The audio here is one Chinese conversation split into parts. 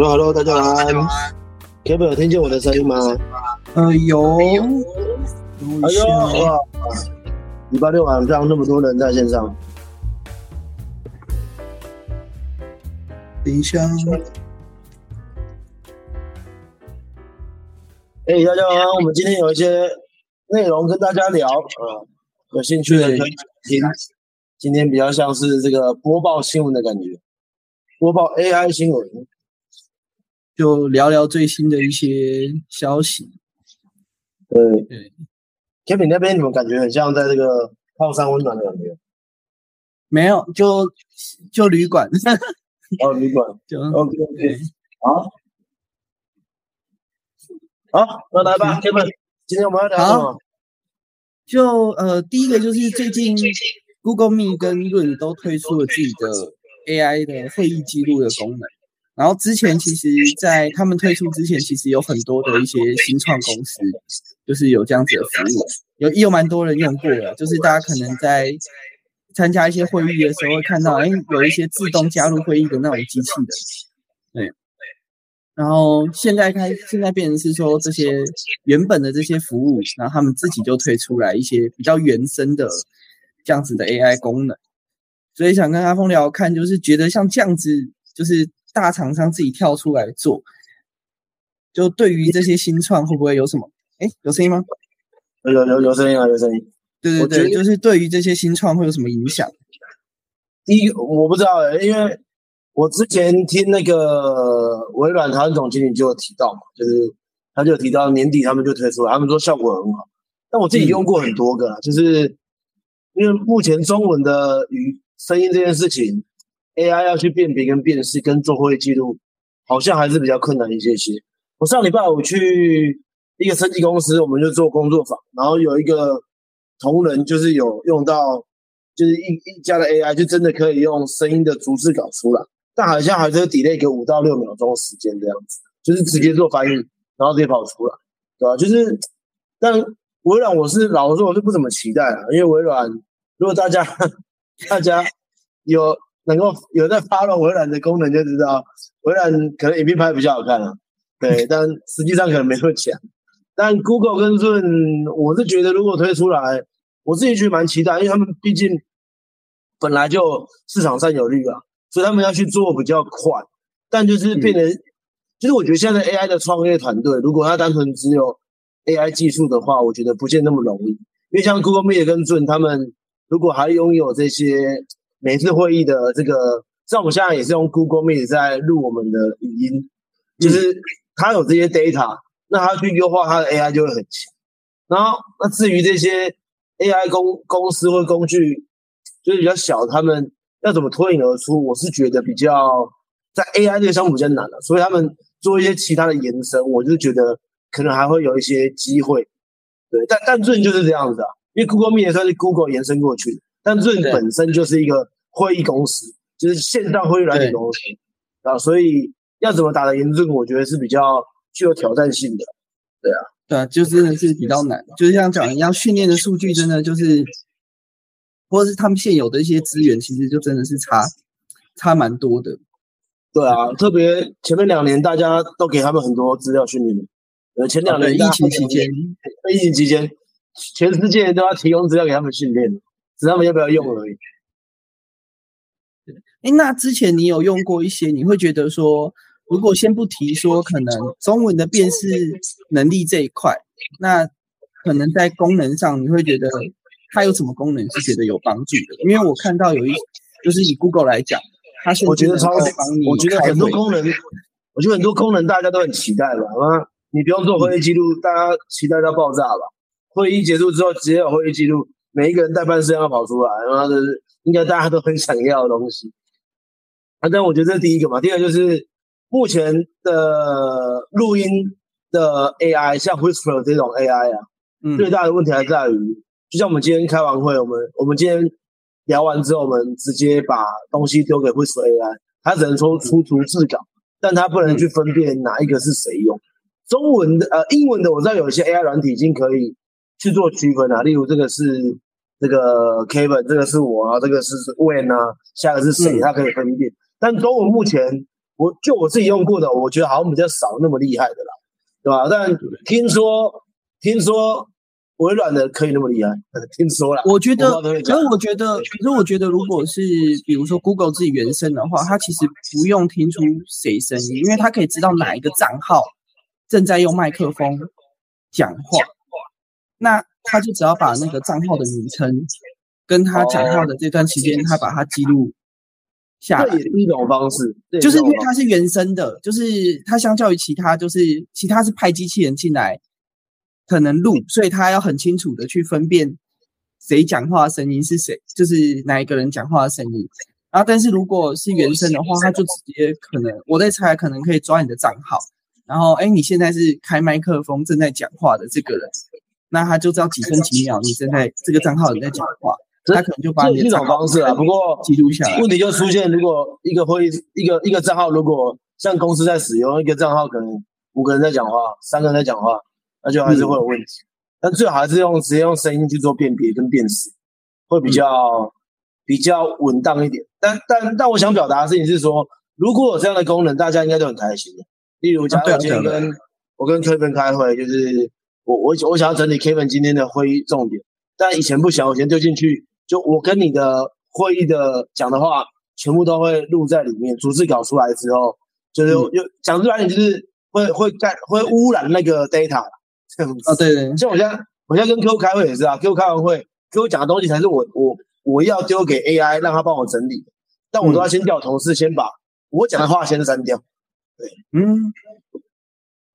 Hello，Hello，大家晚安。Kevin 有听见我的声音吗？呃，有。哎呦，哇！礼拜六晚上那么多人在线上。等一下。哎，大家好，我们今天有一些内容跟大家聊啊，有兴趣的可以听。今天比较像是这个播报新闻的感觉，播报 AI 新闻。就聊聊最新的一些消息。对对，Kevin 那边你们感觉很像在这个泡山温暖的感觉？没有，就就旅馆。哦，旅馆。就 OK OK。好，好，那来吧，Kevin，今天我们要聊什么？就呃，第一个就是最近 Google Meet 跟润都推出了自己的 AI 的会议记录的功能。然后之前其实，在他们推出之前，其实有很多的一些新创公司，就是有这样子的服务，有有蛮多人用过的。就是大家可能在参加一些会议的时候，会看到，哎，有一些自动加入会议的那种机器的，对。然后现在开，现在变成是说，这些原本的这些服务，然后他们自己就推出来一些比较原生的这样子的 AI 功能。所以想跟阿峰聊看，就是觉得像这样子，就是。大厂商自己跳出来做，就对于这些新创会不会有什么？哎，有声音吗？有有有声音啊，有声音。对对对，就是对于这些新创会有什么影响？第一，我不知道哎，因为我之前听那个微软台湾总经理就有提到嘛，就是他就提到年底他们就推出了，他们说效果很好。但我自己用过很多个，就是因为目前中文的语声音这件事情。AI 要去辨别跟辨识跟做会议记录，好像还是比较困难一些些。我上礼拜我去一个设计公司，我们就做工作坊，然后有一个同仁就是有用到，就是一一家的 AI 就真的可以用声音的逐字稿出来，但好像还是 delay 个五到六秒钟时间这样子，就是直接做翻译，然后直接跑出来，对吧？就是，但微软我是老实说我是不怎么期待啊，因为微软如果大家 大家有。能够有在发了微软的功能就知道，微软可能影片拍比较好看啊，对，但实际上可能没那么强。但 Google 跟润，我是觉得如果推出来，我自己觉得蛮期待，因为他们毕竟本来就市场占有率啊，所以他们要去做比较快。但就是变成，就是我觉得现在 AI 的创业团队，如果他单纯只有 AI 技术的话，我觉得不见那么容易。因为像 Google Meet 跟润他们，如果还拥有这些。每次会议的这个，像我们现在也是用 Google Meet 在录我们的语音，就是它有这些 data，那它去优化它的 AI 就会很强。然后，那至于这些 AI 公公司或工具，就是比较小，他们要怎么脱颖而出？我是觉得比较在 AI 这个项目比较难的，所以他们做一些其他的延伸，我就觉得可能还会有一些机会。对，但但最近就是这样子啊，因为 Google Meet 也算是 Google 延伸过去的。但润本身就是一个会议公司，就是线上会议软件公司啊，所以要怎么打得赢润，我觉得是比较具有挑战性的。对啊，对啊，就真的是比较难。就是像讲一样，训练的数据真的就是，或者是他们现有的一些资源，其实就真的是差差蛮多的。对啊，特别前面两年大家都给他们很多资料训练，呃，前两年疫情期间，疫情期间。全世界都要提供资料给他们训练，只他们要不要用而已。哎，那之前你有用过一些？你会觉得说，如果先不提说可能中文的辨识能力这一块，那可能在功能上，你会觉得它有什么功能是觉得有帮助的？因为我看到有一，就是以 Google 来讲，它是我觉得超帮你，我觉得很多功能，我觉得很多功能大家都很期待吧？啊，你不用做会议记录，大家期待到爆炸吧？会议结束之后，直接有会议记录，每一个人代办事项要跑出来，然后是应该大家都很想要的东西。啊，但我觉得这是第一个嘛。第二就是目前的录音的 AI，像 Whisper 这种 AI 啊，最大的问题还在于，就像我们今天开完会，我们我们今天聊完之后，我们直接把东西丢给 Whisper AI，它只能说出图字稿，但它不能去分辨哪一个是谁用。中文的呃，英文的我知道有一些 AI 软体已经可以。去做区分啊，例如这个是这个 Kevin，这个是我啊，这个是 When 啊，下个是谁，他可以分辨。但中文目前我就我自己用过的，我觉得好像比较少那么厉害的啦，对吧？但听说听说微软的可以那么厉害，听说了。我觉得，可是我觉得，可是我觉得，如果是比如说 Google 自己原生的话，它其实不用听出谁声音，因为它可以知道哪一个账号正在用麦克风讲话，那他就只要把那个账号的名称跟他讲话的这段时间，他把它记录下来这也。是一种方式，对就是因为它是原生的，就是它相较于其他，就是其他是派机器人进来可能录，所以他要很清楚的去分辨谁讲话的声音是谁，就是哪一个人讲话的声音。然后，但是如果是原生的话，他就直接可能我在猜，可能可以抓你的账号，然后哎，你现在是开麦克风正在讲话的这个人，那他就知道几分几秒你正在这个账号你在讲话，这他可能就把你的账号方式啊。不过记录下来。问题就出现，如果一个会议一个一个账号，如果像公司在使用一个账号，可能五个人在讲话，三个人在讲话，那就还是会有问题。但最好还是用直接用声音去做辨别跟辨识，会比较、比较稳当一点。但但但我想表达的事情是说，如果有这样的功能，大家应该都很开心的。例如，假如对啊我今天跟、我跟 Kevin 开会，就是我我我想要整理 Kevin 今天的会议重点，但以前不想，我先丢进去，就我跟你的会议的讲的话，全部都会录在里面。逐字稿出来之后，就是嗯有讲出来，你就是会会干会污染那个 data 这样子。啊，对对，像我现在我现在跟客户开会也是啊，客户开完会，客户讲的东西才是我我我要丢给 AI 让他帮我整理的，但我都要先叫同事先把我讲的话先删掉。对嗯，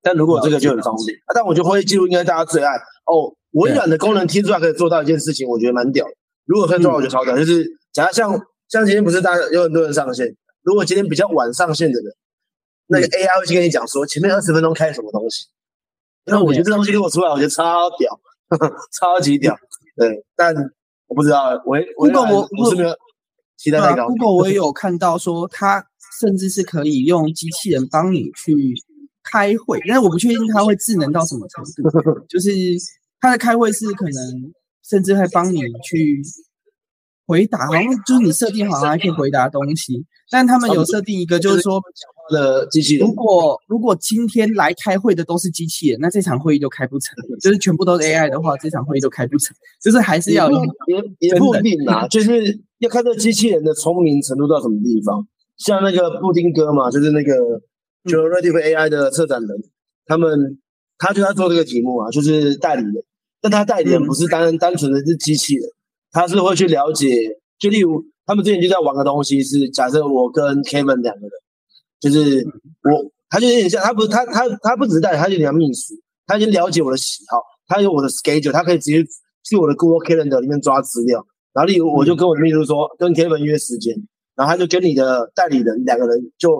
但如果这个就很方便，啊、但我觉得会议记录应该大家最爱哦。微软的功能听出来可以做到一件事情，我觉得蛮屌的。如果可以做到，我觉得超屌。就是假如像像今天不是大家有很多人上线，如果今天比较晚上线的人，那个 AI 会去跟你讲说前面二十分钟开什么东西。那我觉得这东西如果出来，我觉得超屌，超级屌。对，但我不知道，微微软 Google 我我是没有期待太高。，Google 我也有看到说，它甚至是可以用机器人帮你去开会，但是我不确定它会智能到什么程度。就是它的开会是可能甚至会帮你去回答，好像就是你设定好，像还可以回答东西。但他们有设定一个，就是说，的机器人如，果如果今天来开会的都是机器人，那这场会议就开不成。就是全部都是 AI 的话，这场会议都开不成。就是还是要有也也不一定啊，就是要看这机器人的聪明程度到什么地方。像那个布丁哥嘛，就是那个 Generative AI 的策展人，他们他就在做这个题目啊，就是代理人，但他代理人嗯不是单单纯的是机器人，他是会去了解，就例如他们之前就在玩个东西，是假设我跟 Kevin 两个人，就是我，他就有点像，他不是他他他不只是代理，他有点像秘书，他已经了解我的喜好，他有我的 schedule，他可以直接去我的 Google Calendar 里面抓资料，然后例如我就跟我的秘书说，跟 Kevin 约时间，然后他就跟你的代理人两个人就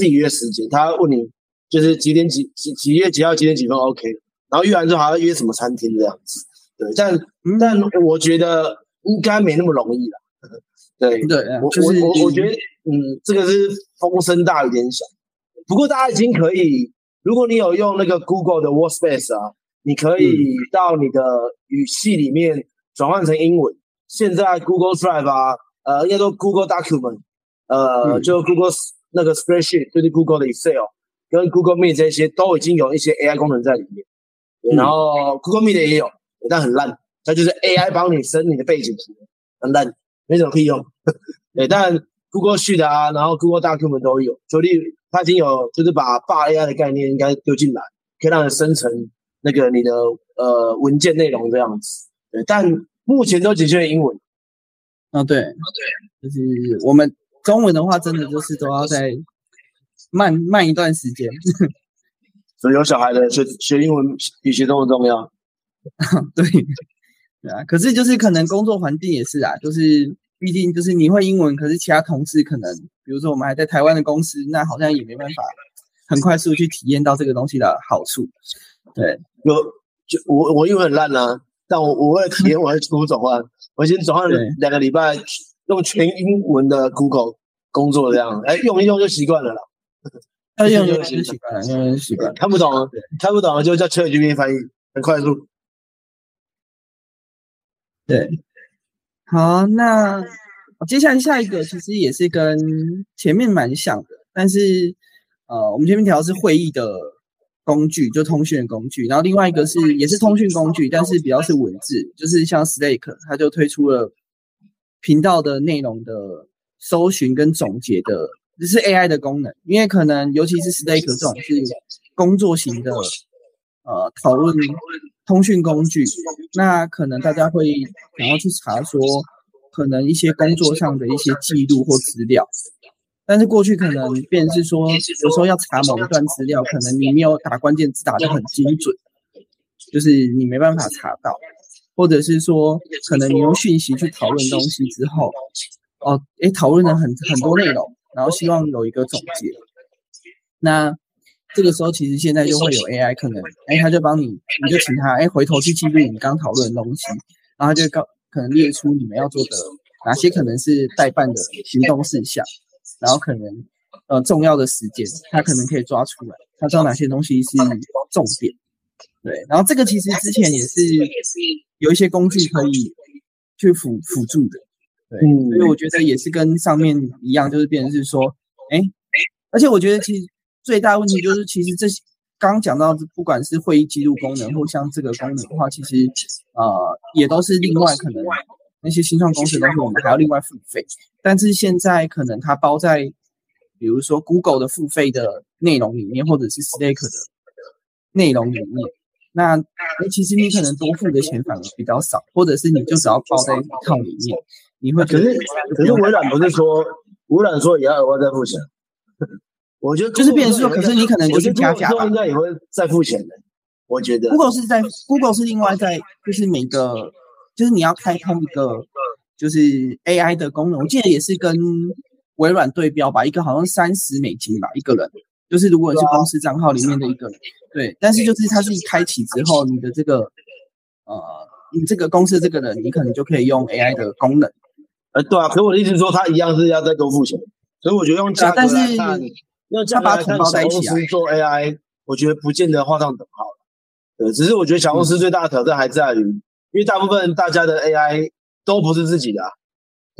自己约时间，他问你就是几点几几几月几号几点几分 OK，然后约完之后还要约什么餐厅这样子，对，但嗯。但我觉得应该没那么容易了，对，对，啊我就是我我我觉得，嗯，这个是风声大雨点小。不过大家已经可以，如果你有用那个 Google 的 Workspace 啊，你可以到你的语系里面转换成英文。现在 Google Drive 啊，呃，应该说 Google Document，呃，嗯。就 Google 那个 Spreadsheet，就是 Google 的 Excel 跟 Google Meet 这些都已经有一些 AI 功能在里面。嗯然后 Google Meet 也有，但很烂，它就是 AI 帮你生你的背景图，很烂，没什么屁用。对，但 Google Sheet 啊，然后 Google Document 都有，所以它已经有就是把大 AI 的概念应该丢进来，可以让人生成那个你的呃文件内容这样子。对，但目前都仅限于英文。啊，对，就是我们中文的话，真的就是都要再慢慢一段时间。所以有小孩的学学英文比学中文重要。对，对啊。可是就是可能工作环境也是啊，就是毕竟就是你会英文，可是其他同事可能，比如说我们还在台湾的公司，那好像也没办法很快速去体验到这个东西的好处。对，有就我我英文很烂啊，但我我为了体验，我还出转换，我先转换两个礼拜，用全英文的 Google 工作这样，哎，用一用就习惯了啦。他用用就习惯了，用用就习惯了。看不懂看不懂的就叫 ChatGPT 翻译，很快速。对，好，那接下来下一个其实也是跟前面蛮像的，但是呃，我们前面提到是会议的工具，就通讯工具，然后另外一个是也是通讯工具，但是比较是文字，就是像 Slack，它就推出了频道的内容的搜寻跟总结的，这是 AI 的功能，因为可能尤其是 Stake 这种是工作型的呃讨论通讯工具，那可能大家会想要去查说。可能一些工作上的一些记录或资料，但是过去可能便是说，有时候要查某一段资料，可能你没有打关键字打得很精准，就是你没办法查到，或者是说，可能你用讯息去讨论东西之后，哦，诶，讨论了很很多内容，然后希望有一个总结，那这个时候其实现在就会有 AI 可能，哎，他就帮你，你就请他，哎，回头去记录你刚讨论的东西，然后就告。可能列出你们要做的哪些可能是代办的行动事项，然后可能呃重要的时间，他可能可以抓出来，他知道哪些东西是重点。对，然后这个其实之前也是有一些工具可以去辅辅助的。对，所以我觉得也是跟上面一样，就是变成是说，哎，而且我觉得其实最大问题就是，其实这些。刚刚讲到，不管是会议记录功能，或像这个功能的话，其实呃也都是另外可能那些新创公司都是我们还要另外付费。但是现在可能它包在，比如说 Google 的付费的内容里面，或者是 Slack 的内容里面，那其实你可能多付的钱反而比较少，或者是你就只要包在一套里面，你会可是可是微软不是说微软说也要额外再付钱？我觉得就是变成说，可是你可能就是加价应该也会再付钱的。我觉得 Google 是在 Google 是另外在，就是每个就是你要开通一个就是 AI 的功能，我记得也是跟微软对标吧，一个好像三十美金吧一个人，就是如果你是公司账号里面的一个人，对，但是就是它是一开启之后，你的这个呃，你这个公司这个人，你可能就可以用 AI 的功能。呃，对啊，可我的意思是说，他一样是要再多付钱，所以我觉得用价格来看。要加把同小公司做 AI，我觉得不见得画上等号。对，只是我觉得小公司最大的挑战还在于，因为大部分大家的 AI 都不是自己的，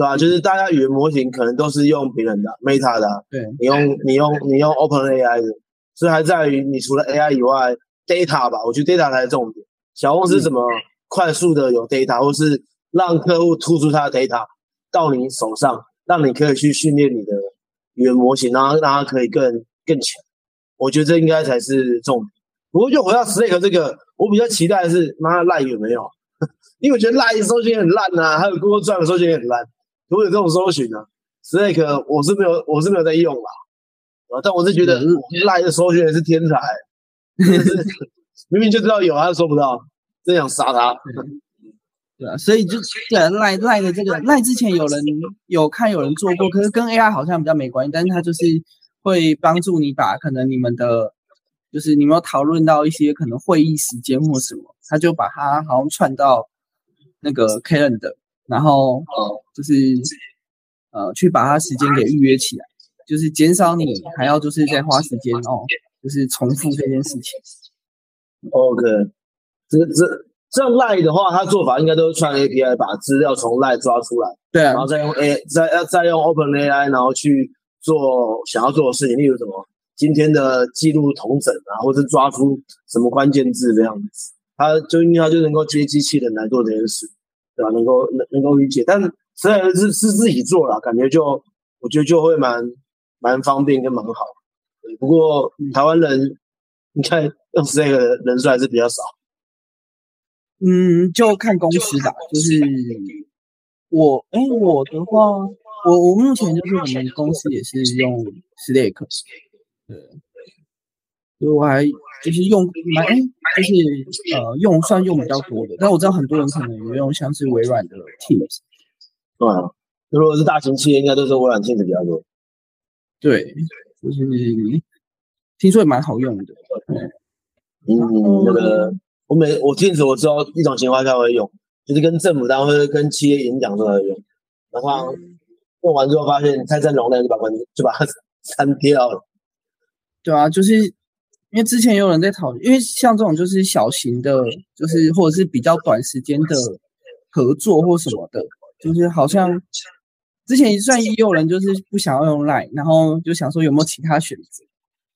对吧？就是大家语言模型可能都是用别人的 Meta 的，对，你用你用你用 OpenAI 的，所以还在于你除了 AI 以外，data 吧，我觉得 data 才是重点。小公司怎么快速的有 data，或是让客户突出他的 data 到你手上，让你可以去训练你的。语言模型，然后让它可以更更强，我觉得这应该才是重点。不过就回到 Slack 这个，我比较期待的是，妈赖有没有？因为我觉得赖搜寻很烂呐，还有 Google Drive 搜寻也很烂。如果有这种搜寻呢，Slack 我是没有，我是没有在用啦。啊，但我是觉得赖的搜寻也是天才，明明就知道有，他搜不到，真想杀他。对啊，所以就对赖赖的这个赖之前有人有看有人做过，可是跟 AI 好像比较没关系，但是它就是会帮助你把可能你们的，就是你们有讨论到一些可能会议时间或什么，他就把它好像串到那个 Calendar，然后呃就是呃去把它时间给预约起来，就是减少你还要就是再花时间哦，就是重复这件事情。OK，这这。这样赖的话，他做法应该都是串 API，把资料从赖抓出来，对啊，然后再用 A 再要再用 OpenAI，然后去做想要做的事情，例如什么今天的记录同整啊，或者抓出什么关键字这样子，它就因为它就能够接机器人来做这件事，对吧？能够能能够理解，但虽然是是自己做了，感觉就我觉得就会蛮蛮方便跟蛮好。不过台湾人你看用这个人数还是比较少。嗯，就看公司吧。就是我，哎，我的话，我我目前就是我们公司也是用 Slack，对，所以我还就是用蛮，就是呃用算用比较多的。但我知道很多人可能也用像是微软的 Teams，啊，如果是大型企业，应该都是微软 Teams 比较多。对，就是听说也蛮好用的。嗯，那个。我每我听时我知道一种情况下会用，就是跟政府单位、跟企业演讲时候用。然后用完之后发现太占容量，就把关就把它 删掉了。对啊，就是因为之前有人在讨论，因为像这种就是小型的，就是或者是比较短时间的合作或什么的，就是好像之前算也有人就是不想要用 Line，然后就想说有没有其他选择。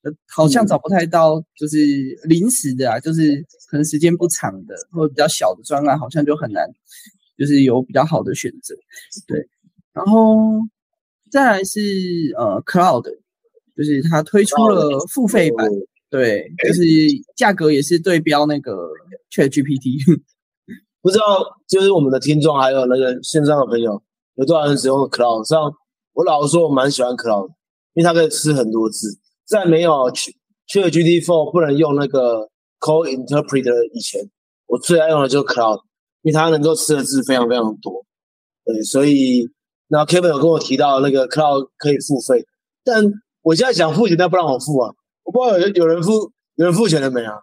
呃好像找不太到，就是临时的啊，就是可能时间不长的或者比较小的专案，好像就很难，就是有比较好的选择。对，然后再来是呃 Cloud，就是它推出了付费版，对，就是价格也是对标那个 Chat GPT。不知道就是我们的听众还有那个线上的朋友，有多少人使用 Cloud？像我老实说，我蛮喜欢 Cloud，因为它可以吃很多字。在没有去去 GPT 4不能用那个 Code Interpreter 以前，我最爱用的就是 Cloud，因为它能够吃的字非常非常多。对，所以那 Kevin 有跟我提到那个 Cloud 可以付费，但我现在想付钱，但不让我付啊！我不知道有有人付，有人付钱了没啊？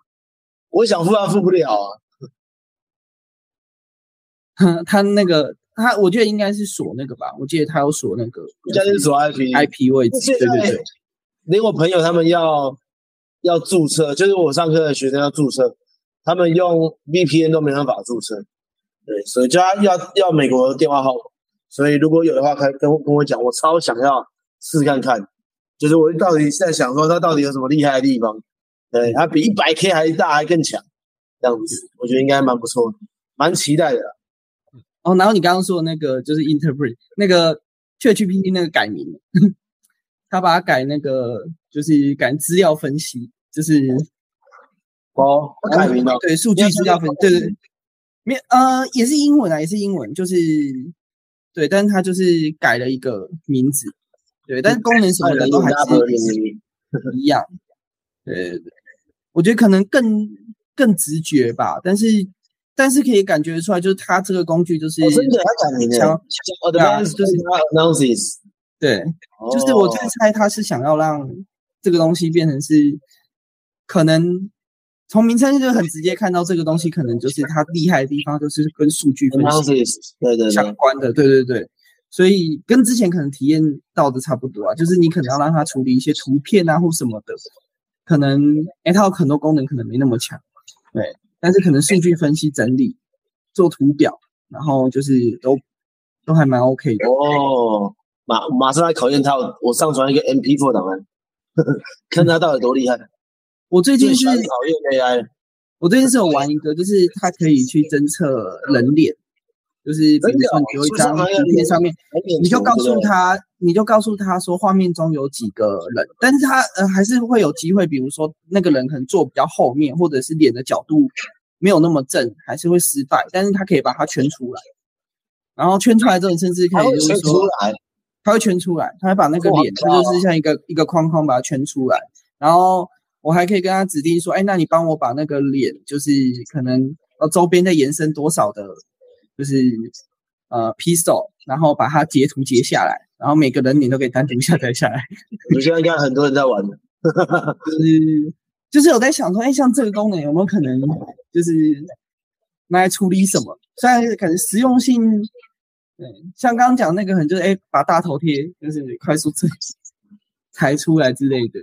我想付，他付不了啊。他那个他，我觉得应该是锁那个吧。我记得他有锁那个，应该是锁 IP IP 位置。对对对，连我朋友他们要要注册，就是我上课的学生要注册，他们用 VPN 都没办法注册。对，所以就要要要美国的电话号码。所以如果有的话，可以跟跟我讲，我超想要试看看。就是我到底在想说，它到底有什么厉害的地方？对，它比一百 K 还大，还更强，这样子，我觉得应该蛮不错的，蛮期待的。哦，然后你刚刚说的那个就是 interpret 那个 ChatGPT 那个改名，他把它改那个就是改资料分析，就是哦改名了，对，数据资料分，对对对，没呃也是英文啊，也是英文，就是对，但是他就是改了一个名字，对，但是功能什么的都还是一样，对对对，我觉得可能更更直觉吧，但是。但是可以感觉出来，就是它这个工具就是真的，它改名了，对啊，就是 announces，对，就是我在猜，它是想要让这个东西变成是可能从名称就很直接看到这个东西，可能就是它厉害的地方，就是跟数据分析对对相关的，对对对，所以跟之前可能体验到的差不多啊，就是你可能要让它处理一些图片啊或什么的，可能哎，它有很多功能可能没那么强，对。但是可能数据分析整理、做图表，然后就是都都还蛮 OK 的哦。马马上来考验他，我上传一个 MP4 档案，看他到底多厉害。我最近是考验 AI，我最近是有玩一个，就是它可以去侦测人脸。就是比如说你有一张图片上面，你就告诉他，你就告诉他说画面中有几个人，但是他呃还是会有机会，比如说那个人可能坐比较后面，或者是脸的角度没有那么正，还是会失败。但是他可以把它圈出来，然后圈出来之后，甚至可以就是说，他会圈出来，他会把那个脸，他就是像一个一个框框把它圈出来，然后我还可以跟他指定说，哎，那你帮我把那个脸，就是可能呃周边再延伸多少的。就是呃，pistol，然后把它截图截下来，然后每个人脸都可以单独下载下来。我现在应该很多人在玩的，就是就是有在想说，哎，像这个功能有没有可能就是拿来处理什么？虽然可能实用性，对，像刚刚讲那个，可能就是哎，把大头贴就是快速裁裁出来之类的。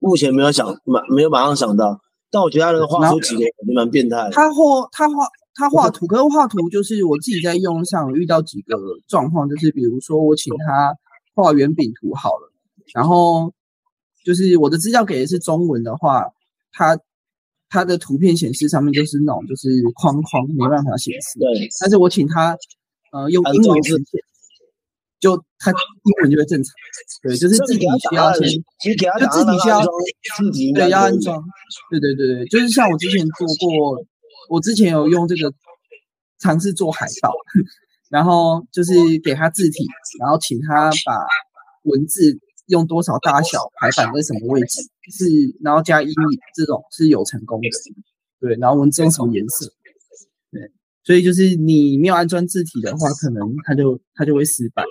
目前没有想马没有马上想到。但我觉得他的画出几个，蛮变态。他画他画他画图，可是画图就是我自己在用上遇到几个状况，就是比如说我请他画圆饼图好了，然后就是我的资料给的是中文的话，他他的图片显示上面就是那种就是框框，没办法显示。对。但是我请他呃用英文呈现。就他英文就会正常，对，就是字体需要先，就字体需要对要安装，对对对对，就是像我之前做过，我之前有用这个尝试做海报，然后就是给他字体，然后请他把文字用多少大小排版在什么位置，是然后加阴影这种是有成功的，对，然后文字用什么颜色，对。所以就是你没有安装字体的话，可能它就它就会失败。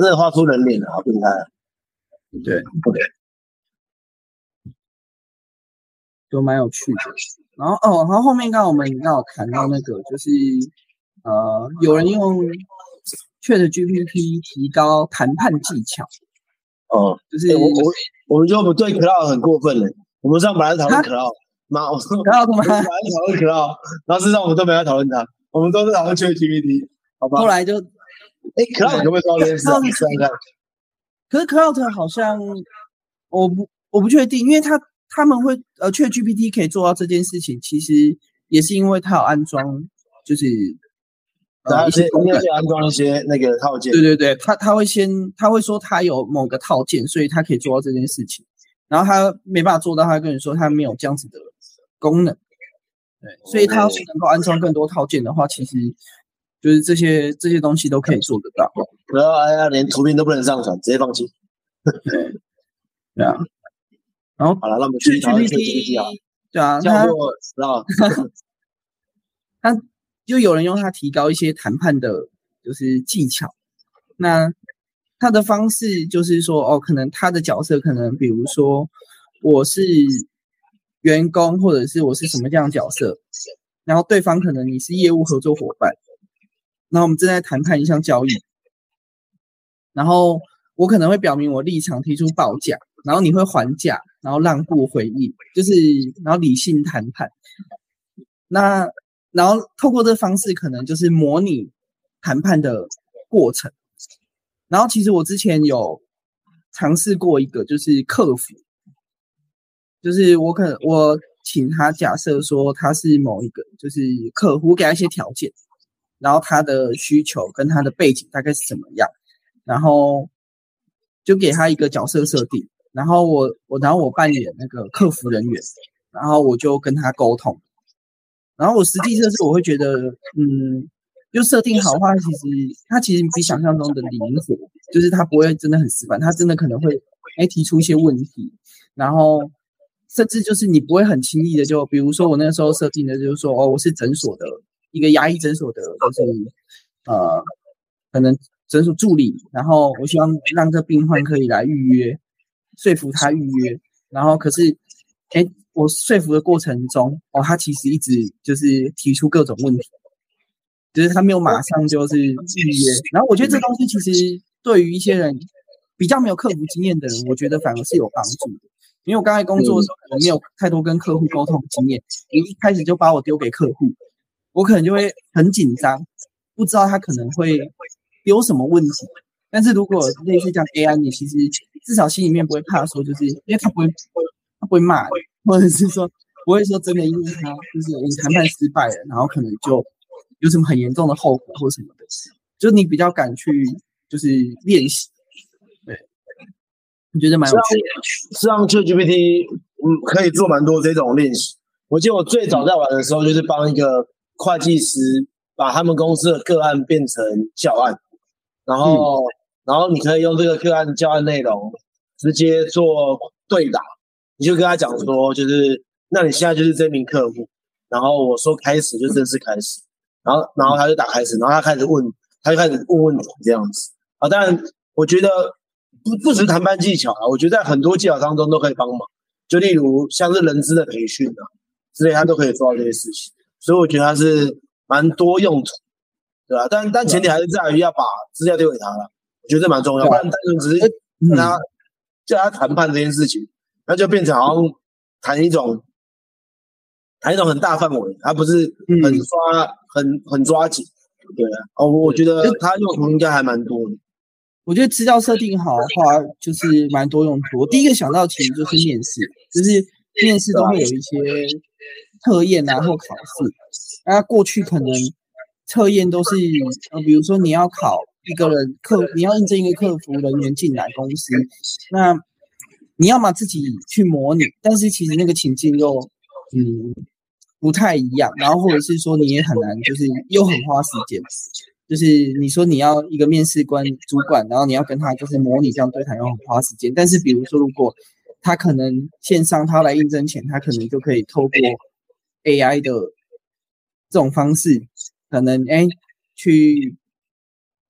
真的画出人脸了，好变态！对，OK，都蛮有趣的。然后哦，然后后面刚好我们刚好谈到那个，就是呃，有人用 Chat GPT 提高谈判技巧。哦，就是我我我们就不对 Cloud 很过分了。我们上本来讨论 Cloud。妈，我说然后怎么？讨论 Cloud，然后事实上我们都没有讨论它，我们都是讨论 ChatGPT，好吧？后来就，哎，Cloud 这件。可是 Cloud 好像我不我不确定，因为他他们会呃，Chat GPT 可以做到这件事情，其实也是因为它有安装，就是然后一些功能先先安装一些那个套件对，对对，他他会先他会说他有某个套件，所以他可以做到这件事情。然后他没办法做到，他跟你说他没有这样子的功能。对，所以他要是能够安装更多套件的话，其实就是这些这些东西都可以做得到。然后哎呀，连图片都不能上传，直接放弃。对啊，然后好了，那我们继续讨论 ChatGPT 啊，GPT 对啊，他叫做知道 他就有人用它提高一些谈判的，就是技巧。那他的方式就是说，哦，可能他的角色可能，比如说我是员工，或者是我是什么这样的角色，然后对方可能你是业务合作伙伴，那我们正在谈判一项交易，然后我可能会表明我立场，提出报价，然后你会还价，然后让步回应，就是然后理性谈判。那然后透过这方式，可能就是模拟谈判的过程。然后其实我之前有尝试过一个，就是客服，就是我可能我请他假设说他是某一个就是客户，给他一些条件，然后他的需求跟他的背景大概是怎么样，然后就给他一个角色设定，然后我我然后我扮演那个客服人员，然后我就跟他沟通，然后我实际测试我会觉得，嗯，就设定好的话，其实他其实比想象中的灵活，就是他不会真的很死板，他真的可能会哎提出一些问题，然后甚至就是你不会很轻易的就，比如说我那个时候设定的就是说，哦，我是诊所的一个牙医诊所的，就是呃可能诊所助理，然后我希望让这病患可以来预约，说服他预约，然后可是哎我说服的过程中，哦，他其实一直就是提出各种问题。就是他没有马上就是预约，然后我觉得这东西其实对于一些人比较没有客服经验的人，我觉得反而是有帮助的。因为我刚才工作的时候，我没有太多跟客户沟通经验，你一开始就把我丢给客户，我可能就会很紧张，不知道他可能会丢什么问题。但是如果类似这样 AI，你其实至少心里面不会怕说，就是因为他不会他不会骂你，或者是说不会说真的因为他就是你谈判失败了，然后可能就。有什么很严重的后果或什么的，就是你比较敢去就是练习，对，你觉得蛮有趣的。实际上 ChatGPT 嗯可以做蛮多这种练习。我记得我最早在玩的时候，就是帮一个会计师把他们公司的个案变成教案，然后、然后你可以用这个个案教案内容直接做对答，你就跟他讲说，就是那你现在就是这名客户，然后我说开始就正式开始。然后，然后他就打开始，然后他开始问，他就开始问问题这样子啊。当然，我觉得不不止谈判技巧啊，我觉得在很多技巧当中都可以帮忙。就例如像是人资的培训啊之类，他都可以做到这些事情。所以我觉得它是蛮多用途，对吧、但但前提还是在于要把资料丢给他了，我觉得这蛮重要。不然单纯只是跟他叫他谈判这件事情，那就变成好像谈一种。谈一种很大范围，而不是很抓、很很抓紧，对啊。哦，我觉得它用途应该还蛮多的。我觉得资料设定好的话，就是蛮多用途。我第一个想到其实就是面试，就是面试都会有一些测验啊或考试。那过去可能测验都是呃，比如说你要考一个人客，你要应征一个客服人员进来公司，那你要么自己去模拟，但是其实那个情境又嗯。不太一样，然后或者是说你也很难，就是又很花时间，就是你说你要一个面试官主管，然后你要跟他就是模拟这样对谈，又很花时间。但是比如说，如果他可能线上他来应征前，他可能就可以透过 AI 的这种方式，可能哎去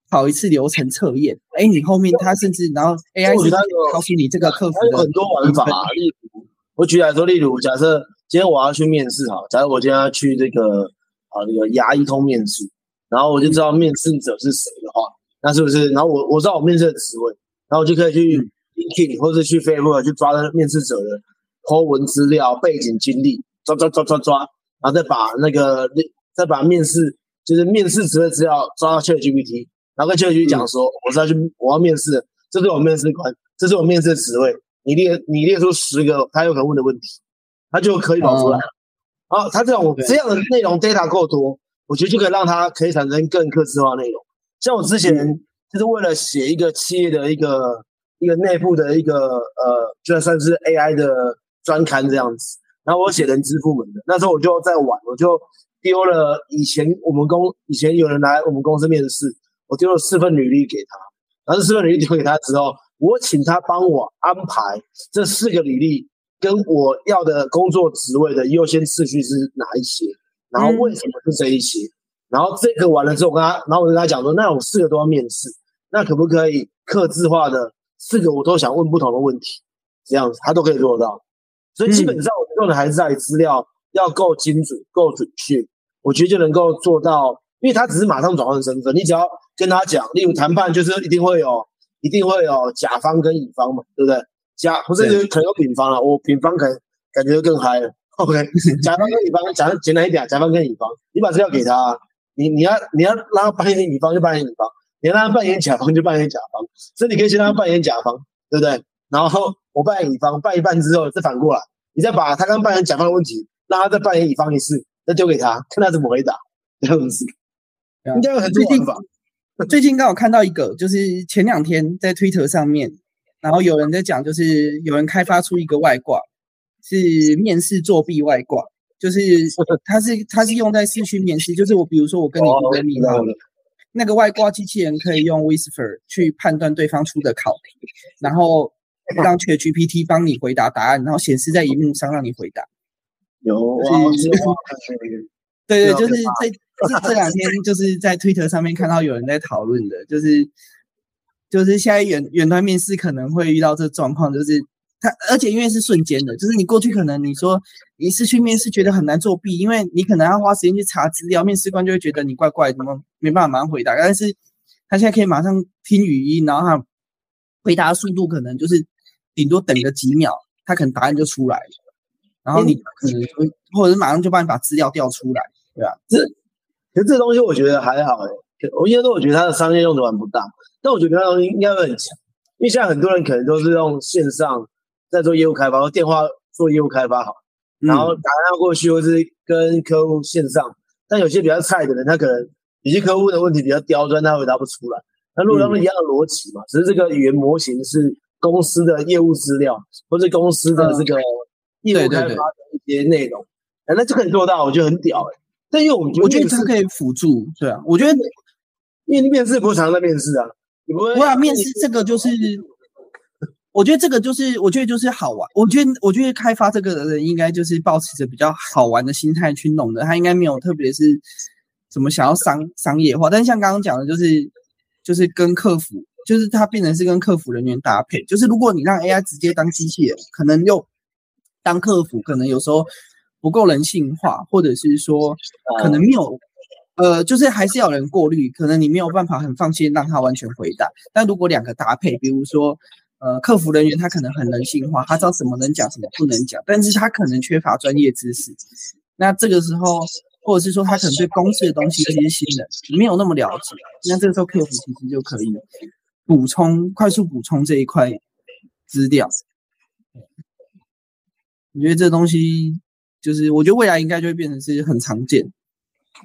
跑一次流程测验，哎你后面他甚至然后 AI 是告诉你这个客服的很多玩法，例如我举来说，例如假设。今天我要去面试哈，假如我今天要去这个啊这个牙医通面试，然后我就知道面试者是谁的话，那是不是？然后我我知道我面试的职位，然后我就可以去 LinkedIn 或者去 Facebook 去抓那面试者的 po 文资料、背景经历，抓抓抓抓抓，然后再把那个再把面试就是面试职位资料抓到 ChatGPT，然后跟 ChatGPT 讲说，我是要去我要面试，这是我面试官，这是我面试的职位，你列你列出十个他有可能问的问题，他就可以跑出来。啊，他这种这样的内容 data 够多，我觉得就可以让他可以产生更客制化内容。像我之前就是为了写一个企业的一个一个内部的一个呃，就算是 AI 的专刊这样子，然后我写人资部门的，那时候我就在玩，我就丢了以前我们公以前有人来我们公司面试，我丢了四份履历给他，然后四份履历丢给他之后，我请他帮我安排这四个履历。跟我要的工作职位的优先次序是哪一些？然后为什么是这一些？然后这个完了之后，我跟他，然后我跟他讲说，那我四个都要面试，那可不可以刻字化的四个我都想问不同的问题，这样子他都可以做得到。所以基本上我用的还是在资料要够精准、够准确，我觉得就能够做到。因为他只是马上转换身份，你只要跟他讲，例如谈判就是一定会有，一定会有甲方跟乙方嘛，对不对？甲不是可能有丙方了，我丙方可能感觉更嗨了。OK，甲方跟乙方讲简单一点，甲方跟乙方，你把资料给他，你你要你要让他扮演乙方就扮演乙方，你让他扮演甲方就扮演甲方，所以你可以先让他扮演甲方，对不对？然后我扮演乙方，扮一半之后再反过来，你再把他刚扮演甲方的问题，让他再扮演乙方一次，再丢给他，看他怎么回答，这样子。应该有很多方法。最近刚好看到一个，就是前两天在推特上面。然后有人在讲，就是有人开发出一个外挂，是面试作弊外挂，就是 它是它是用在视讯面试，就是我比如说我跟你一个密码，那个外挂机器人可以用 Whisper 去判断对方出的考题，然后让 ChatGPT 帮你回答答案，然后显示在荧幕上让你回答。有，对 对，就是这这这两天就是在 Twitter 上面看到有人在讨论的，就是。就是现在远远端面试可能会遇到这状况，就是他，而且因为是瞬间的，就是你过去可能你说你是去面试觉得很难作弊，因为你可能要花时间去查资料，面试官就会觉得你怪怪，怎么没办法马上回答。但是他现在可以马上听语音，然后他回答速度可能就是顶多等个几秒，他可能答案就出来了，然后你可能或者是马上就帮你把资料调出来，对吧？这其实这东西我觉得还好诶，我因为都我觉得它的商业用途还不大。但我觉得那东西应该会很强，因为现在很多人可能都是用线上在做业务开发，或电话做业务开发好，然后打电话过去，或是跟客户线上。但有些比较菜的人，他可能有些客户的问题比较刁钻，他回答不出来。那如果他们一样的逻辑嘛，只是这个语言模型是公司的业务资料，或是公司的这个业务开发的一些内容，哎，那就可以做到，我觉得很屌哎。但因为我觉得它可以辅助，对啊，我觉得因为面试不是常常在面试啊。我想面试这个就是，我觉得这个就是，我觉得就是好玩。我觉得，我觉得开发这个的人应该就是保持着比较好玩的心态去弄的，他应该没有特别是怎么想要商商业化。但是像刚刚讲的，就是就是跟客服，就是它变成是跟客服人员搭配。就是如果你让 AI 直接当机器人，可能又当客服，可能有时候不够人性化，或者是说可能没有。呃，就是还是要人过滤，可能你没有办法很放心让它完全回答。但如果两个搭配，比如说，呃，客服人员他可能很人性化，他知道什么能讲，什么不能讲，但是他可能缺乏专业知识。那这个时候，或者是说他可能对公司的东西这些新的没有那么了解，那这个时候客服其实就可以补充，快速补充这一块资料。我觉得这东西就是，我觉得未来应该就会变成是很常见。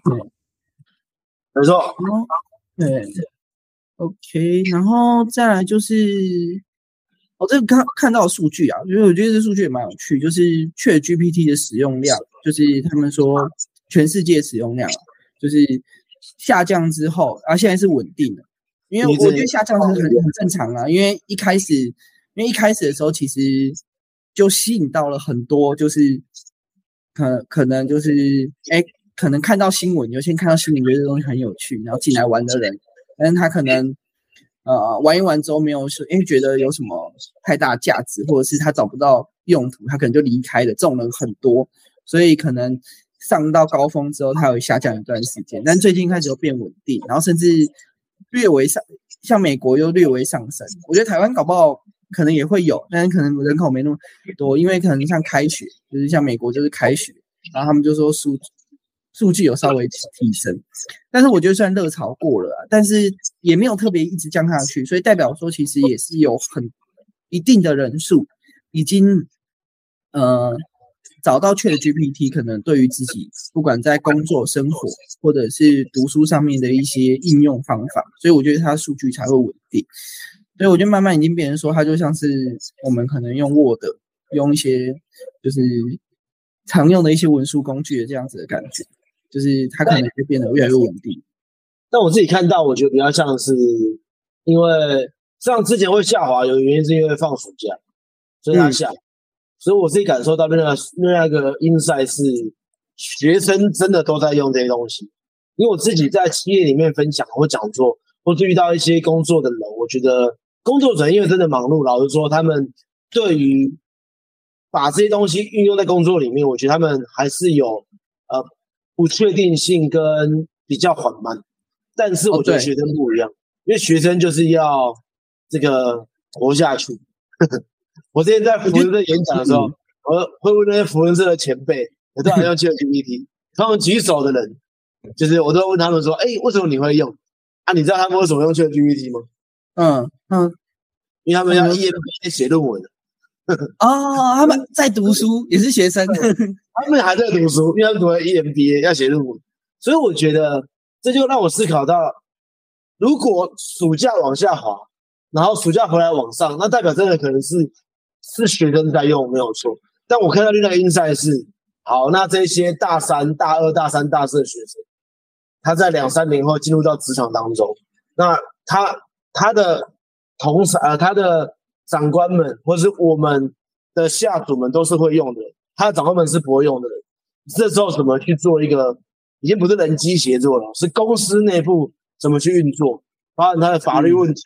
对。没错，对，OK，然后再来就是，我这个看看到数据啊，因为我觉得这数据也蛮有趣，就是 Chat GPT 的使用量，就是他们说全世界使用量就是下降之后，啊，现在是稳定的，因为我觉得下降是很很正常啊，因为一开始，因为一开始的时候其实就吸引到了很多，就是可可能就是哎。可能看到新闻，有些看到新闻觉得这东西很有趣，然后进来玩的人，但是他可能呃玩一玩之后没有说，因为觉得有什么太大价值，或者是他找不到用途，他可能就离开了。这种人很多，所以可能上到高峰之后，它会下降一段时间，但最近开始又变稳定，然后甚至略微上，像美国又略微上升。我觉得台湾搞不好可能也会有，但是可能人口没那么多，因为可能像开学，就是像美国就是开学，然后他们就说数。数据有稍微提升，但是我觉得算热潮过了，但是也没有特别一直降下去，所以代表说其实也是有很一定的人数已经呃找到 Chat GPT 可能对于自己不管在工作、生活或者是读书上面的一些应用方法，所以我觉得它数据才会稳定。所以我觉得慢慢已经变成说，它就像是我们可能用 Word 用一些就是常用的一些文书工具的这样子的感觉。就是它可能会变得越来越稳定，但我自己看到，我觉得比较像是，因为像之前会下滑，有原因是因为放暑假，所以它下，所以我自己感受到那个那个 inside 是学生真的都在用这些东西，因为我自己在企业里面分享或讲座，或是遇到一些工作的人，我觉得工作者因为真的忙碌，老实说，他们对于把这些东西运用在工作里面，我觉得他们还是有呃。不确定性跟比较缓慢，但是我觉得学生不一样，因为学生就是要这个活下去。我之前在福伦社演讲的时候，我会问那些福伦社的前辈，有多少用 GPT？他们举手的人，就是我都问他们说：“哎，为什么你会用？啊，你知道他们为什么用 ChatGPT 吗？”嗯嗯，因为他们要 EMBA 写论文。哦，他们在读书，也是学生。他们还在读书，因为读 EMBA 要写论文，所以我觉得这就让我思考到，如果暑假往下滑，然后暑假回来往上，那代表真的可能是是学生在用，没有错。但我看到另外一个因赛是，好，那这些大三、大二、大三、大四的学生，他在两三年后进入到职场当中，那他他的同事呃，他的长官们或者是我们的下属们都是会用的。他的长官们是不会用的，这时候怎么去做一个，已经不是人机协作了，是公司内部怎么去运作，包含他的法律问题，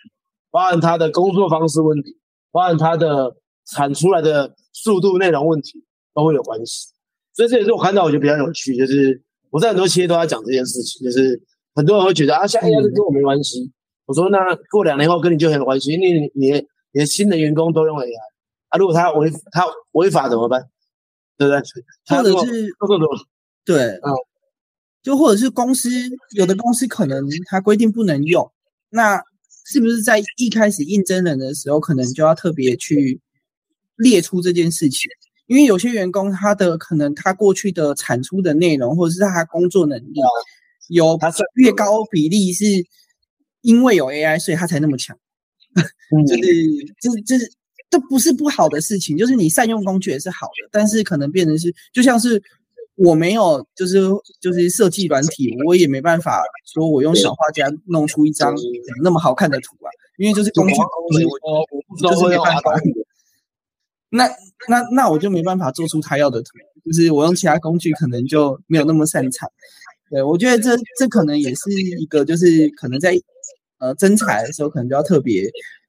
包含他的工作方式问题，包含他的产出来的速度、内容问题，都会有关系。所以这也是我看到我觉得比较有趣，就是我在很多企业都在讲这件事情，就是很多人会觉得啊，像 AI 跟我没关系。我说那过两年后跟你就很有关系，因为你你的新的员工都用 AI 啊，如果他违他违法怎么办？对不对？或者是对，嗯，就或者是公司有的公司可能他规定不能用，那是不是在一开始应征人的时候，可能就要特别去列出这件事情？因为有些员工他的可能他过去的产出的内容，或者是他工作能力有越高比例，是因为有 AI，所以他才那么强，就是就是就是。这不是不好的事情，就是你善用工具也是好的，但是可能变成是，就像是我没有，就是就是设计软体，我也没办法说我用小画家弄出一张那么好看的图啊，因为就是工具，我就是没办法。那那那我就没办法做出他要的图，就是我用其他工具可能就没有那么擅长。对，我觉得这这可能也是一个，就是可能在呃征才的时候可能就要特别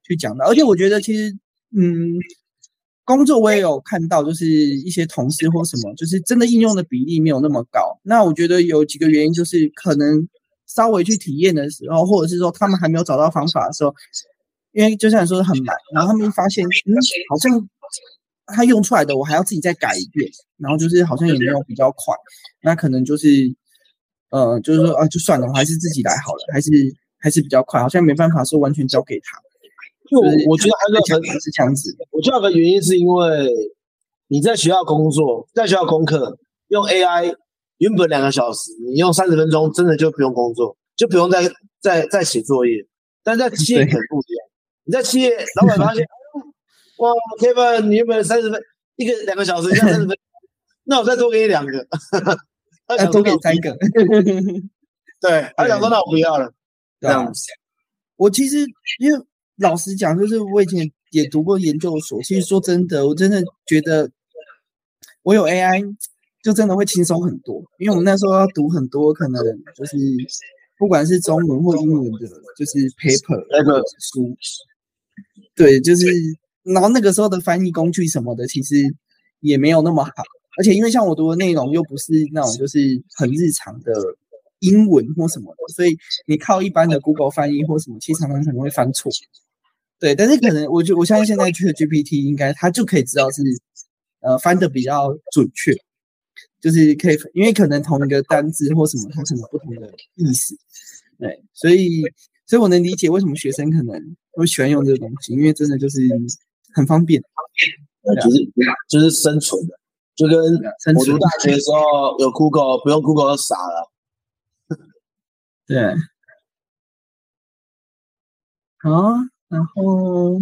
去讲到，而且我觉得其实。嗯，工作我也有看到，就是一些同事或什么，就是真的应用的比例没有那么高。那我觉得有几个原因，就是可能稍微去体验的时候，或者是说他们还没有找到方法的时候，因为就像你说的很难，然后他们一发现，嗯，好像他用出来的我还要自己再改一遍，然后就是好像也没有比较快，那可能就是，呃，就是说啊，就算了，我还是自己来好了，还是还是比较快，好像没办法说完全交给他。就我觉得还有个是这样子，我觉得个原因是因为你在学校工作，在学校功课用 AI，原本两个小时，你用三十分钟，真的就不用工作，就不用再再再写作业。但在企业可不一样，你在企业，老板发现，哇，Kevin，你原本三十分一个两个小时，三十分，那我再多给你两个，再多给你三个，对，他想说那我不要了，这样子。我其实因为。老实讲，就是我以前也读过研究所。其实说真的，我真的觉得我有 AI 就真的会轻松很多。因为我们那时候要读很多，可能就是不管是中文或英文的，就是 paper 那个书。对，就是然后那个时候的翻译工具什么的，其实也没有那么好。而且因为像我读的内容又不是那种就是很日常的英文或什么的，所以你靠一般的 Google 翻译或什么，其实常常可能会翻错。对，但是可能我就我相信现在去的 GPT 应该它就可以知道是，呃，翻的比较准确。就是可以，因为可能同一个单字或什么，它可能不同的意思，对，所以所以我能理解为什么学生可能会喜欢用这个东西，因为真的就是很方便，就是就是生存的，就跟我读大学的时候有 Google，不用 Google 就傻了，对。好，然后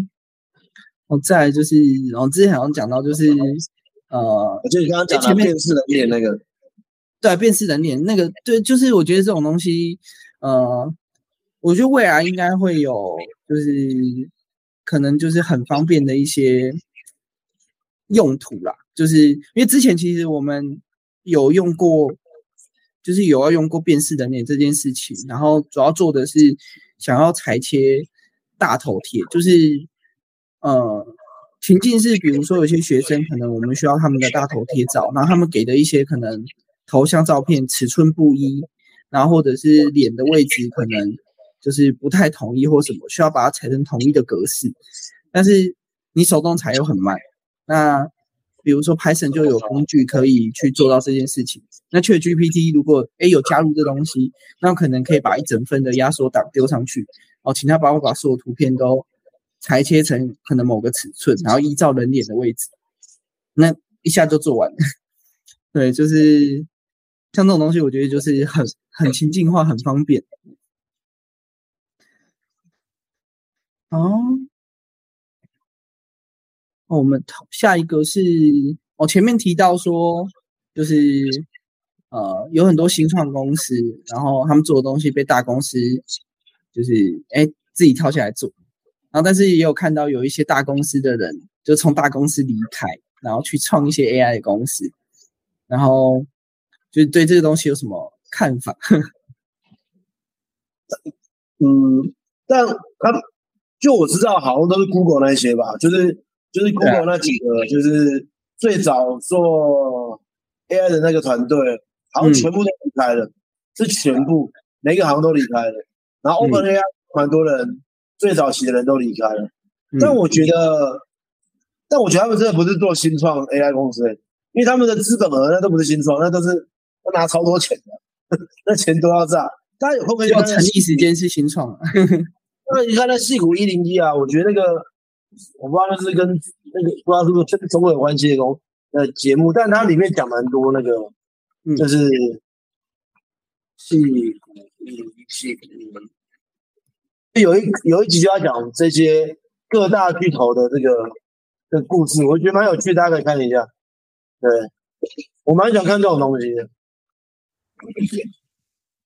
我再就是，然后之前好像讲到就是，呃，就你刚刚讲前面辨识人脸那个，对，辨识人脸那个，对，就是我觉得这种东西，呃，我觉得未来应该会有，就是可能就是很方便的一些用途啦，就是因为之前其实我们有用过，就是有要用过辨识人脸这件事情，然后主要做的是想要裁切。大头贴就是，呃，情境是，比如说有些学生可能我们需要他们的大头贴照，然后他们给的一些可能头像照片尺寸不一，然后或者是脸的位置可能就是不太统一或什么，需要把它裁成统一的格式，但是你手动裁又很慢。那比如说 Python 就有工具可以去做到这件事情。那 ChatGPT 如果诶有加入这东西，那可能可以把一整份的压缩档丢上去。哦，请他帮我把所有图片都裁切成可能某个尺寸，然后依照人脸的位置，那一下就做完了。对，就是像这种东西，我觉得就是很很情境化，很方便。哦，我们下一个是，我前面提到说，就是呃，有很多新创公司，然后他们做的东西被大公司。就是哎，自己跳下来做，然后但是也有看到有一些大公司的人就从大公司离开，然后去创一些 AI 的公司，然后就对这个东西有什么看法？嗯，但他就我知道，好像都是 Google 那些吧，就是就是 Google 那几个，就是最早做 AI 的那个团队，好像全部都离开了，是全部每个好像都离开了。然后 OpenAI 蛮多人，最早期的人都离开了，但我觉得，但我觉得他们真的不是做新创 AI 公司，因为他们的资本额那都不是新创，那都是要拿超多钱的，那钱都要炸。大家有空可以要成立时间是新创啊。那你看那戏骨一零一啊，我觉得那个我不知道那是跟那个不知道是不是跟中国有关系的公呃节目，但它里面讲蛮多那个，就是戏骨。嗯，有一有一集就要讲这些各大巨头的这个的故事，我觉得蛮有趣，大家可以看一下。对我蛮喜欢看这种东西的。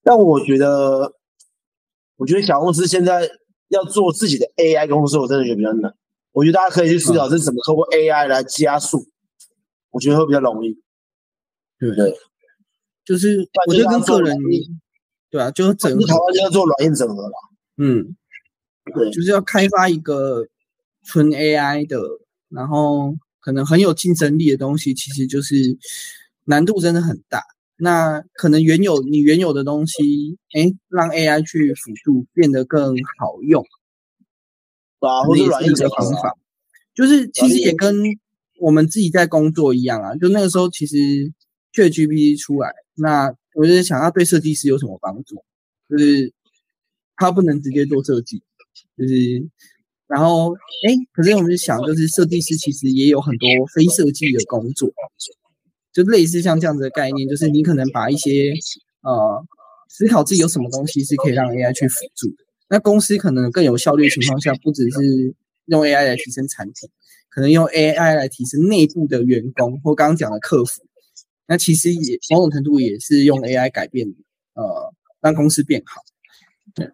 但我觉得，我觉得小公司现在要做自己的 AI 公司，我真的觉得比较难。我觉得大家可以去思考，是怎么通过 AI 来加速，我觉得会比较容易，对不对？就是我觉得跟个人。对啊，就是整台湾要做软硬整合了。嗯，对，就是要开发一个纯 AI 的，然后可能很有竞争力的东西，其实就是难度真的很大。那可能原有你原有的东西，哎，让 AI 去辅助变得更好用，啊，或者软硬的方法，就是其实也跟我们自己在工作一样啊。就那个时候，其实 ChatGPT 出来，那。我就是想要对设计师有什么帮助，就是他不能直接做设计，就是然后哎，可是我们就想，就是设计师其实也有很多非设计的工作，就类似像这样子的概念，就是你可能把一些呃思考自己有什么东西是可以让 AI 去辅助的。那公司可能更有效率的情况下，不只是用 AI 来提升产品，可能用 AI 来提升内部的员工或刚刚讲的客服。那其实也某种程度也是用 AI 改变，呃，让公司变好。对，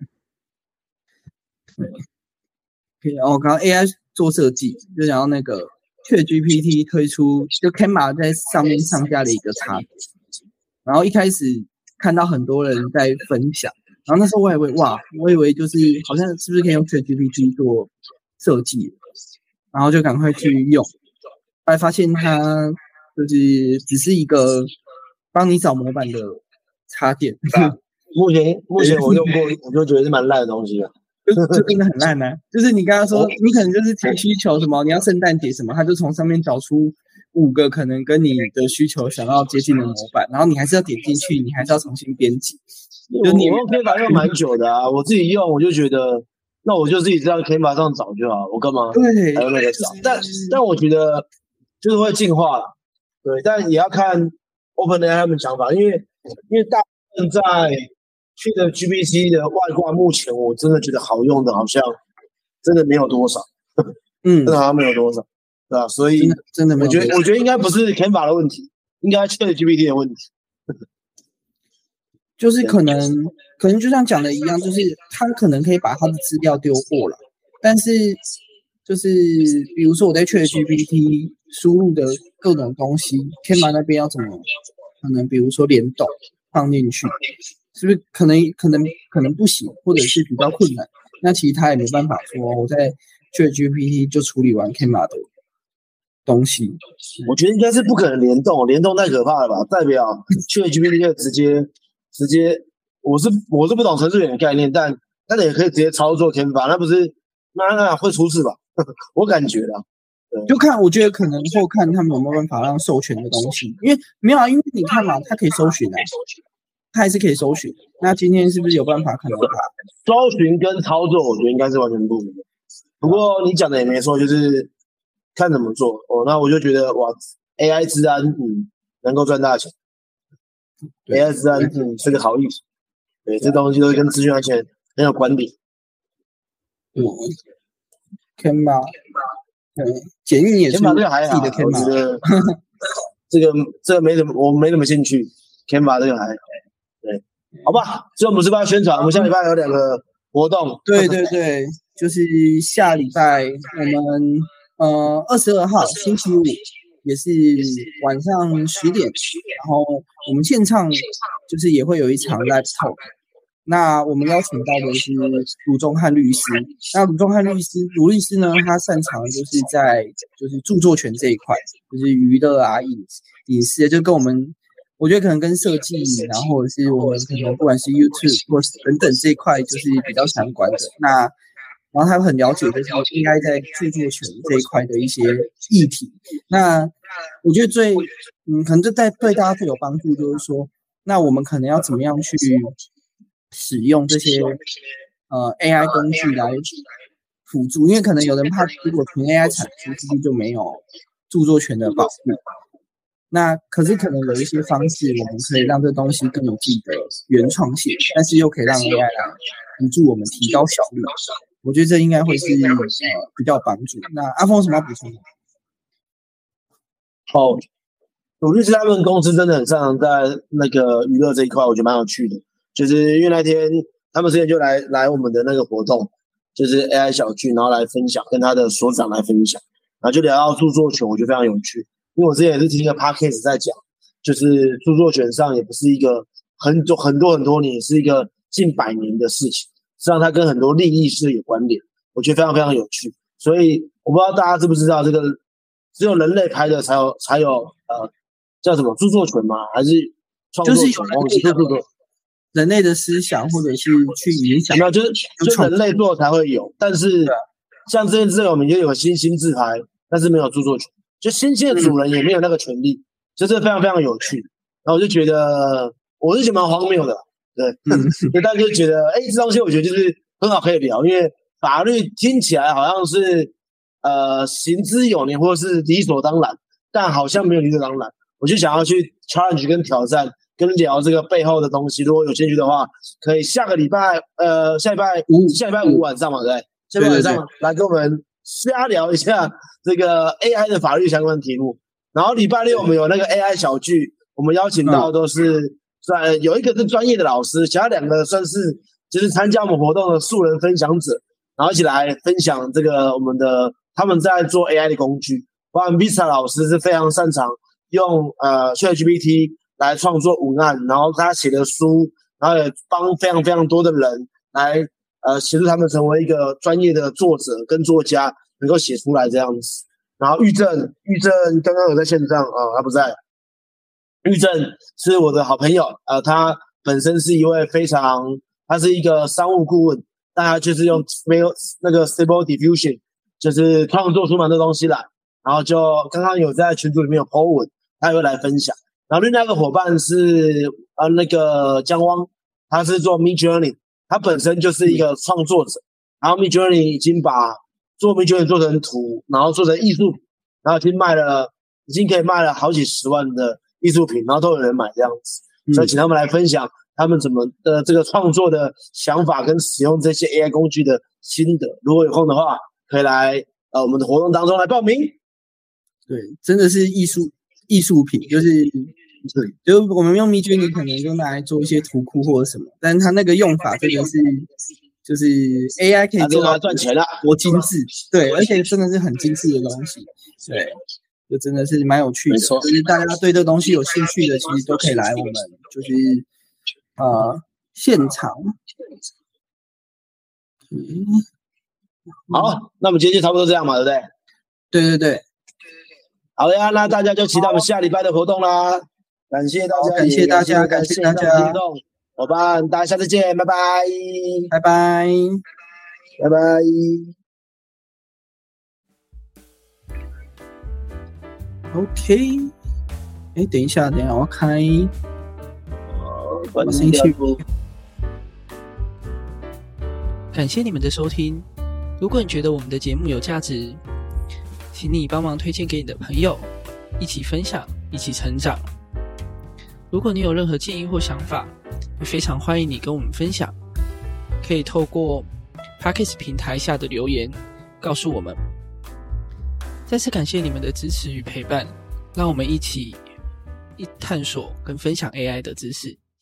对。然后刚刚 AI 做设计，就讲到那个 ChatGPT 推出，就 Canva 在上面上架了一个插件。然后一开始看到很多人在分享，然后那时候我还以为哇，我以为就是好像是不是可以用 ChatGPT 做设计，然后就赶快去用，后来发现它。就是只是一个帮你找模板的插件。目前目前我用过，我就觉得是蛮烂的东西了，就 就真的很烂呢。就是你刚刚说，你可能就是提需求什么，你要圣诞节什么，他就从上面找出五个可能跟你的需求想要接近的模板，然后你还是要点进去，你还是要重新编辑。就你用 Canva 用蛮久的啊，我自己用我就觉得，那我就自己在 Canva 上找就好，我干嘛对还用那个找？但但我觉得就是会进化了，对，但也要看 OpenAI 他们想法，因为因为大部分在去的 GPT 的外挂，目前我真的觉得好用的，好像真的没有多少，嗯真，的好像没有多少，对吧？所以真的没我觉得我觉得应该不是 Canva 的问题，应该 Chat GPT 的问题。就是可能可能就像讲的一样，就是他可能可以把他的资料丢过了，但是就是比如说我在 ChatGPT 输入的各种东西，天马那边要怎么可能比如说联动放进去，是不是可能可能可能不行，或者是比较困难？那其实他也没办法说我在 ChatGPT 就处理完 Canva 的东西，我觉得应该是不可能联动，联动太可怕了吧？代表 ChatGPT 就直接直接，我是我是不懂程序员的概念，但但也可以直接操作天法，那不是那那会出事吧？我感觉啦，就看我觉得可能或看他们有没有办法让授权的东西，因为没有啊，因为你看嘛，它可以搜寻啊，它还是可以搜寻。那今天是不是有办法可能把搜寻跟操作，我觉得应该是完全不一样。不过你讲的也没错，就是看怎么做哦。那我就觉得哇，AI 治安嗯能够赚大钱，AI 治安嗯是个好意思。对，这东西都跟资讯安全很有关联。嗯 Canva？对，简易也是这个还好，我觉得 这个这个没什么，我没什么兴趣。天吧这个还好，对，好吧。所以我们是不是要宣传？我们下礼拜有两个活动，对对对，就是下礼拜我们呃二十二号星期五也是晚上十点，然后我们现场就是也会有一场 live talk。那我们邀请到的是卢宗汉律师。那卢宗汉律师，卢律师呢，他擅长就是在就是著作权这一块，就是娱乐啊、影影视，就跟我们，我觉得可能跟设计，然后是我们可能不管是 YouTube 或是等等这一块，就是比较相关的。那然后他很了解，就是应该在著作权这一块的一些议题。那我觉得最，嗯，可能就在对大家最有帮助，就是说，那我们可能要怎么样去使用这些呃 AI 工具来辅助，因为可能有人怕，如果纯 AI 产出，其实就没有著作权的保护？那可是可能有一些方式，我们可以让这东西更有自己的原创性，但是又可以让 AI 来辅助我们提高效率。我觉得这应该会是呃比较有帮助。那阿峰有什么要补充的？哦，鲁律师他们公司真的很擅长在那个娱乐这一块，我觉得蛮有趣的。就是因为那天他们之前就来来我们的那个活动，就是 AI 小聚，然后来分享，跟他的所长来分享，然后就聊到著作权，我觉得非常有趣。因为我之前也是听一个 podcast 在讲，就是著作权上也不是一个很多很多很多年，是一个近百年的事情，实际上它跟很多利益是有关联，我觉得非常非常有趣。所以我不知道大家知不知道这个只有人类拍的才有才有呃叫什么著作权吗？还是创作权？就是有人类的对人类的思想或者是去影响没有，就是就人类做才会有，但是像这件事，我们就有个星星自拍，但是没有著作权，就星星的主人也没有那个权利，就是非常非常有趣。然后我就觉得，我是觉得蛮荒谬的，对，嗯就大家就觉得，哎，这东西我觉得就是很好可以聊，因为法律听起来好像是呃行之有年或者是理所当然，但好像没有理所当然。我就想要去 challenge 跟挑战，跟聊这个背后的东西。如果有兴趣的话，可以下个礼拜呃下礼拜五下礼拜五晚上嘛，对？下礼拜晚上来跟我们瞎聊一下这个 AI 的法律相关的题目。然后礼拜六我们有那个 AI 小聚，我们邀请到都是在有一个是专业的老师，其他两个算是就是参加我们活动的素人分享者，然后一起来分享这个我们的他们在做 AI 的工具。包含 Vista 老师是非常擅长用呃 ChatGPT 来创作文案，然后他写的书，然后也帮非常非常多的人来呃协助他们成为一个专业的作者跟作家，能够写出来这样子。然后玉正，玉正刚刚有在线上啊、他不在。玉正是我的好朋友，呃，他本身是一位非常，他是一个商务顾问，但他就是用没有那个 Stable Diffusion，就是创作出蛮多东西来。然后就刚刚有在群组里面有 po 文，他也会来分享。然后另外一个伙伴是呃那个江汪，他是做 Mid Journey，他本身就是一个创作者，然后 Mid Journey 已经把做 Mid Journey 做成图，然后做成艺术品，然后已经卖了，已经可以卖了好几十万的艺术品，然后都有人买这样子，所以请他们来分享他们怎么的这个创作的想法跟使用这些 AI 工具的心得。如果有空的话，可以来呃我们的活动当中来报名。对，真的是艺术艺术品，就是对，就是我们用 Midjourney 可能就拿来做一些图库或者什么，但是它那个用法真的是，就是 AI 可以做到赚钱了，多精致，对，而且真的是很精致的东西，对，就真的是蛮有趣的，就是大家对这个东西有兴趣的，其实都可以来我们就是呃现场，嗯，好，那我们今天就差不多这样嘛，对不对？对对对。好呀，那大家就期待我们下礼拜的活动啦！感谢大家，感谢大家，感谢大家听众伙伴，大家下次见，拜拜，拜拜，拜拜。OK，哎，等一下，等一下，我要开，我先去。感谢你们的收听，如果你觉得我们的节目有价值。请你帮忙推荐给你的朋友，一起分享，一起成长。如果你有任何建议或想法，也非常欢迎你跟我们分享。可以透过 Parkes 平台下的留言告诉我们。再次感谢你们的支持与陪伴，让我们一起一探索跟分享 AI 的知识。